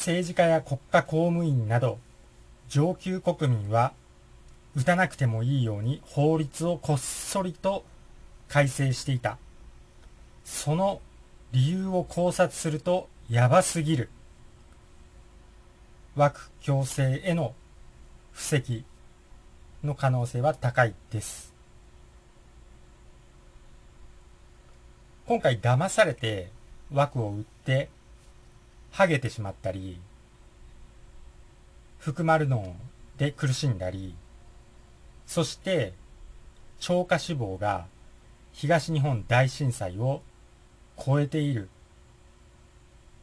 政治家や国家公務員など上級国民は打たなくてもいいように法律をこっそりと改正していた。その理由を考察するとやばすぎる。枠強制への布石の可能性は高いです。今回騙されて枠を売ってハゲてしまったり、含まるので苦しんだり、そして超過死亡が東日本大震災を超えている。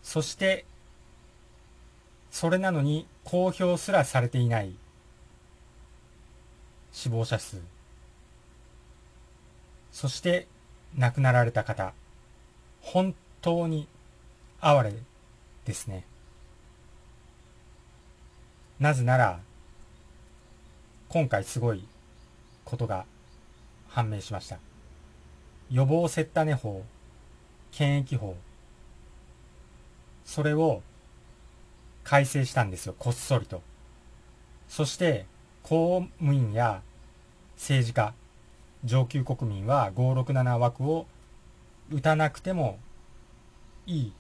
そして、それなのに公表すらされていない死亡者数。そして亡くなられた方。本当に哀れですね。なぜなら、今回すごいことが判明しました。予防セッタネ法、検疫法、それを改正したんですよ、こっそりと。そして、公務員や政治家、上級国民は567枠を打たなくてもいい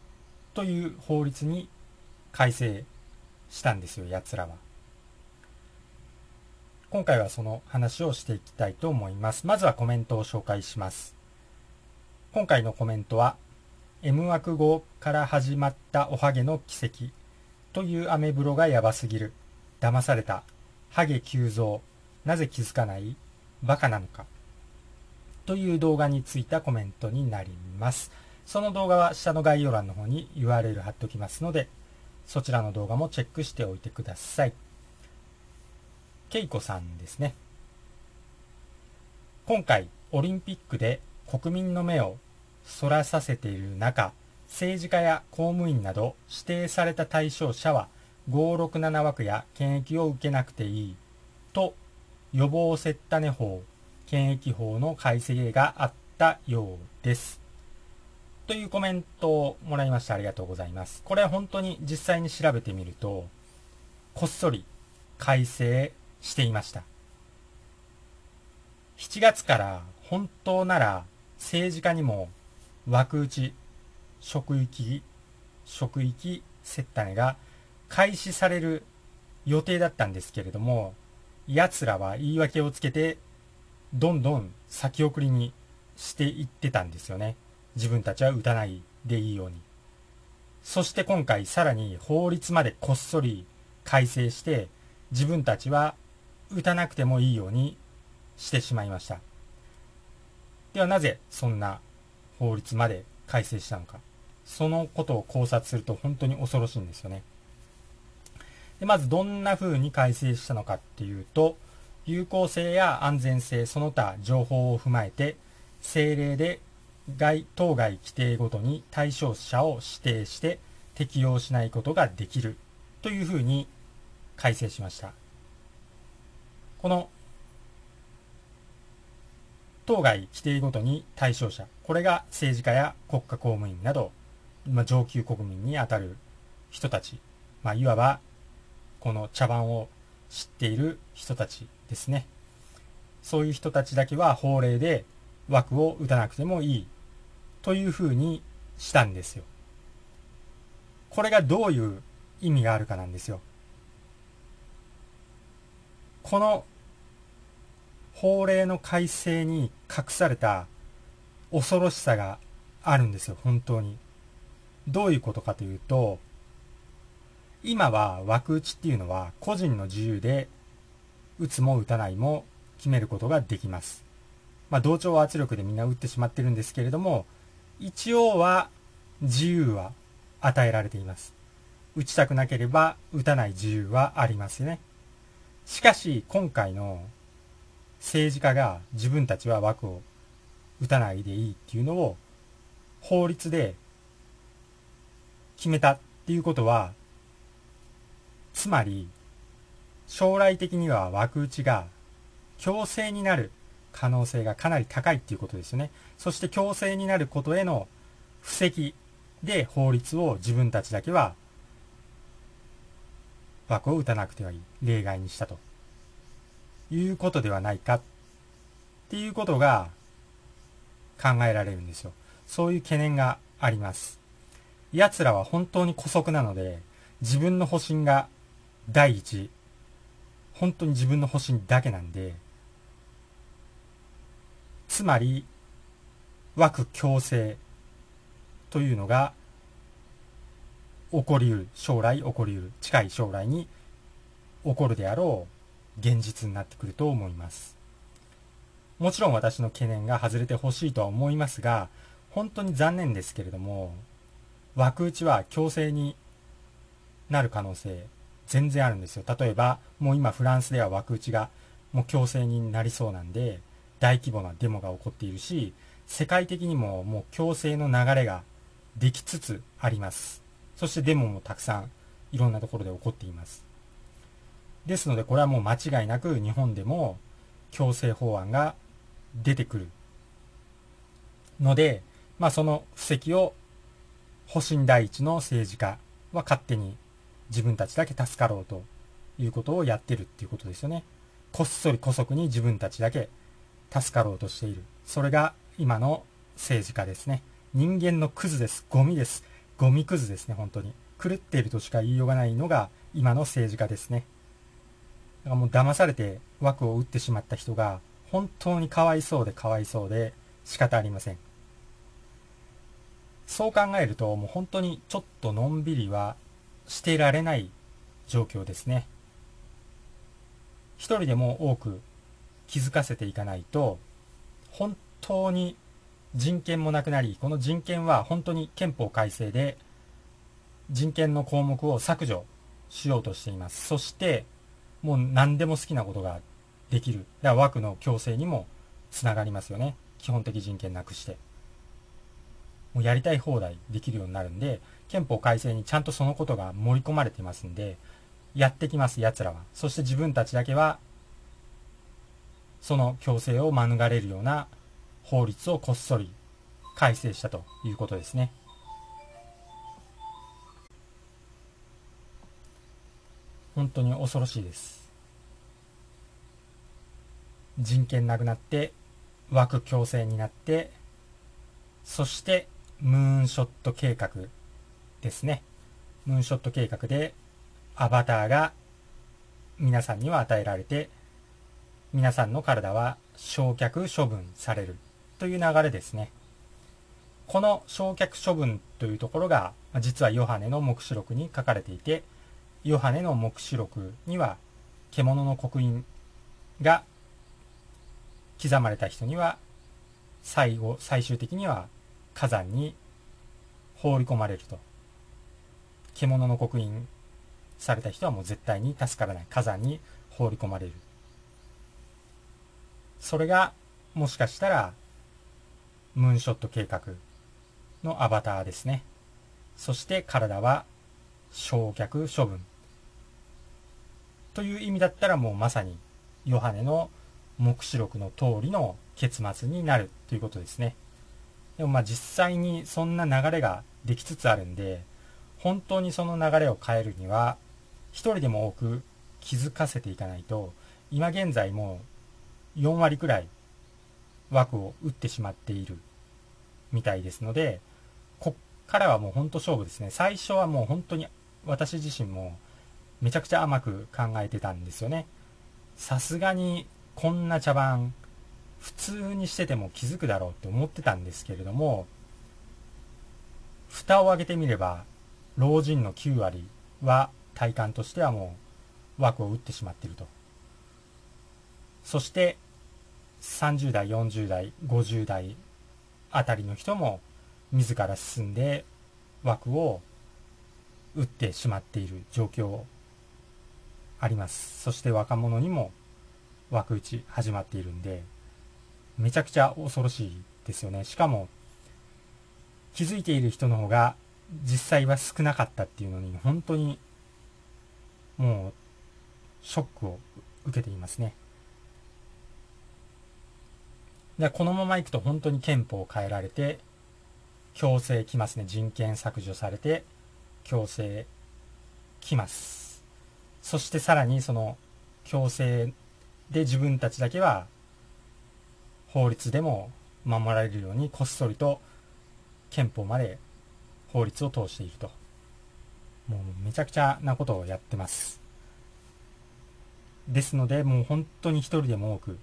という法律に改正したんですよ、奴らは。今回はその話をしていきたいと思います。まずはコメントを紹介します。今回のコメントは、M 枠語から始まったおはげの奇跡というアメブロがやばすぎる。騙された。ハゲ急増。なぜ気づかない？バカなのか。という動画についたコメントになります。その動画は下の概要欄の方に URL 貼っておきますので、そちらの動画もチェックしておいてください。ケイコさんですね。今回、オリンピックで国民の目をそらさせている中、政治家や公務員など指定された対象者は567枠や検疫を受けなくていいと予防セッタネ法検疫法の改正があったようです。というコメントをもらいましてありがとうございます。これは本当に実際に調べてみると、こっそり改正していました。7月から本当なら政治家にも枠打ち、職域、職域接待が開始される予定だったんですけれども、奴らは言い訳をつけてどんどん先送りにしていってたんですよね。自分たちは打たないでいいように。そして今回さらに法律までこっそり改正して自分たちは打たなくてもいいようにしてしまいました。ではなぜそんな法律まで改正したのか。そのことを考察すると本当に恐ろしいんですよね。でまずどんな風に改正したのかっていうと、有効性や安全性、その他情報を踏まえて、政令で外当該規定ごとに対象者を指定して適用しないことができるというふうに改正しました。この当該規定ごとに対象者、これが政治家や国家公務員など、まあ、上級国民にあたる人たち、まあ、いわばこの茶番を知っている人たちですね。そういう人たちだけは法令で枠を打たなくてもいいというふうにしたんですよ。これがどういう意味があるかなんですよ。この法令の改正に隠された恐ろしさがあるんですよ、本当に。どういうことかというと、今は枠打ちっていうのは個人の自由で打つも打たないも決めることができます。まあ、同調圧力でみんな打ってしまってるんですけれども、一応は自由は与えられています。打ちたくなければ打たない自由はありますね。しかし、今回の政治家が自分たちは枠を打たないでいいっていうのを法律で決めたっていうことは、つまり将来的には枠打ちが強制になる可能性がかなり高いっていうことですよね。そして強制になることへの布石で法律を自分たちだけは枠を打たなくてはいい。例外にしたと。いうことではないかっていうことが考えられるんですよ。そういう懸念があります。奴らは本当に姑息なので、自分の保身が第一、本当に自分の保身だけなんで、つまり、枠強制というのが起こりうる、将来起こりうる、近い将来に起こるであろう現実になってくると思います。もちろん私の懸念が外れてほしいとは思いますが、本当に残念ですけれども、枠打ちは強制になる可能性全然あるんですよ。例えば、もう今フランスでは枠打ちがもう強制になりそうなんで、大規模なデモが起こっているし、世界的にももう強制の流れができつつあります。そしてデモもたくさんいろんなところで起こっています。ですのでこれはもう間違いなく日本でも強制法案が出てくるので、まあその布石を保身第一の政治家は勝手に自分たちだけ助かろうということをやってるっていうことですよね。こっそり姑息に自分たちだけ助かろうとしている。それが今の政治家ですね。人間のクズです。ゴミです。ゴミくずですね、本当に。狂っているとしか言いようがないのが今の政治家ですね。だからもう騙されて枠を打ってしまった人が本当にかわいそうでかわいそうで仕方ありません。そう考えるともう本当にちょっとのんびりはしてられない状況ですね。一人でも多く気づかせていかないと本当に人権もなくなり、この人権は本当に憲法改正で人権の項目を削除しようとしています。そして、もう何でも好きなことができる。だから枠の強制にもつながりますよね。基本的人権なくして。もうやりたい放題できるようになるんで、憲法改正にちゃんとそのことが盛り込まれてますんで、やってきます、奴らは。そして自分たちだけは、その強制を免れるような法律をこっそり改正したということですね。本当に恐ろしいです。人権なくなって、枠強制になって、そしてムーンショット計画ですね。ムーンショット計画でアバターが皆さんには与えられて、皆さんの体は焼却処分されるという流れですね。この焼却処分というところが、実はヨハネの黙示録に書かれていて、ヨハネの黙示録には、獣の刻印が刻まれた人には、最後、最終的には火山に放り込まれると。獣の刻印された人はもう絶対に助からない。火山に放り込まれる。それが、もしかしたら、ムーンショット計画のアバターですね。そして体は焼却処分。という意味だったらもうまさにヨハネの目視録の通りの結末になるということですね。でもまあ実際にそんな流れができつつあるんで、本当にその流れを変えるには、一人でも多く気づかせていかないと、今現在もう4割くらい枠を打ってしまっているみたいですので、こっからはもう本当勝負ですね。最初はもう本当に私自身もめちゃくちゃ甘く考えてたんですよね。さすがにこんな茶番普通にしてても気づくだろうって思ってたんですけれども、蓋を開けてみれば、老人の9割は体感としてはもう枠を打ってしまっていると。そして、30代、40代、50代あたりの人も自ら進んで枠を打ってしまっている状況あります。そして若者にも枠打ち始まっているんで、めちゃくちゃ恐ろしいですよね。しかも、気づいている人の方が実際は少なかったっていうのに、本当にもうショックを受けていますね。でこのままいくと本当に憲法を変えられて、強制きますね。人権削除されて、強制きます。そしてさらにその強制で自分たちだけは法律でも守られるようにこっそりと憲法まで法律を通していると。もうめちゃくちゃなことをやってます。ですので、もう本当に一人でも多く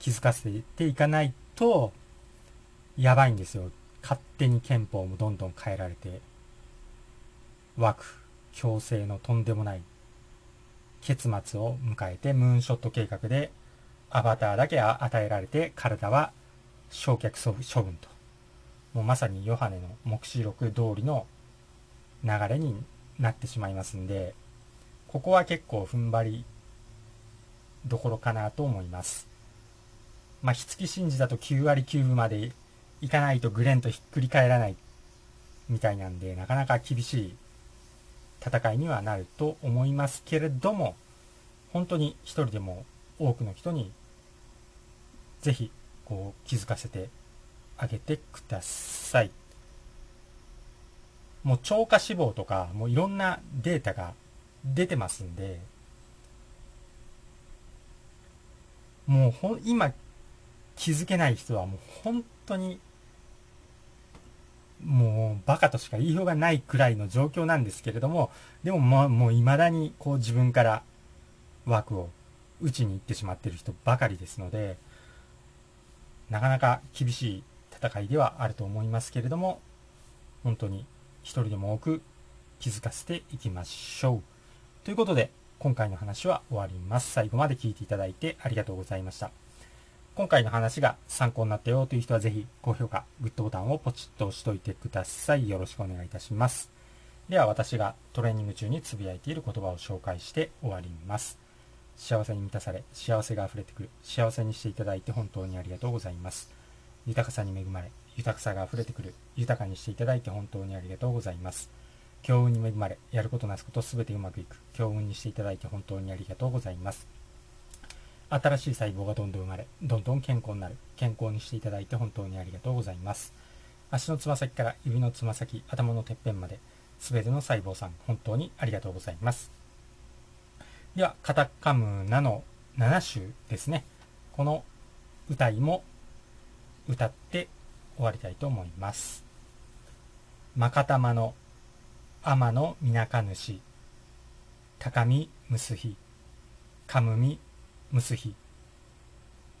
気づかせていかないと、やばいんですよ。勝手に憲法もどんどん変えられて、枠、強制のとんでもない結末を迎えて、ムーンショット計画でアバターだけ与えられて、体は焼却処分と。もうまさにヨハネの黙示録通りの流れになってしまいますんで、ここは結構踏ん張りどころかなと思います。まあ、火付き信じだと9割9分までいかないとグレンとひっくり返らないみたいなんで、なかなか厳しい戦いにはなると思いますけれども、本当に一人でも多くの人にぜひこう気づかせてあげてください。もう超過死亡とか、もういろんなデータが出てますんで、もうほ、今気づけない人はもう本当に、もうバカとしか言いようがないくらいの状況なんですけれども、でもまあもう未だにこう自分から枠を打ちに行ってしまってる人ばかりですので、なかなか厳しい戦いではあると思いますけれども、本当に一人でも多く気づかせていきましょう。ということで、今回の話は終わります。最後まで聞いていただいてありがとうございました。今回の話が参考になったよという人はぜひ高評価、グッドボタンをポチッと押しといてください。よろしくお願いいたします。では私がトレーニング中につぶやいている言葉を紹介して終わります。幸せに満たされ、幸せが溢れてくる、幸せにしていただいて本当にありがとうございます。豊かさに恵まれ、豊かさが溢れてくる、豊かにしていただいて本当にありがとうございます。強運に恵まれ、やることなすことすべてうまくいく、強運にしていただいて本当にありがとうございます。新しい細胞がどんどん生まれ、どんどん健康になる、健康にしていただいて本当にありがとうございます。足のつま先から指のつま先、頭のてっぺんまで、すべての細胞さん、本当にありがとうございます。では、カタカムナの7週ですね。この歌いも歌って終わりたいと思います。まかたまの天のみなか主、高みむすひ、かむみむすひ、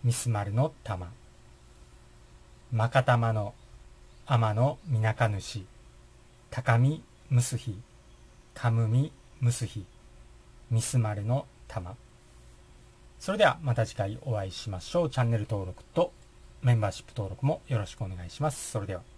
みすまるの玉。まかたまの天のみなか主、高みむすひ、かむみむすひ、ミスマルの玉。それではまた次回お会いしましょう。チャンネル登録とメンバーシップ登録もよろしくお願いします。それでは。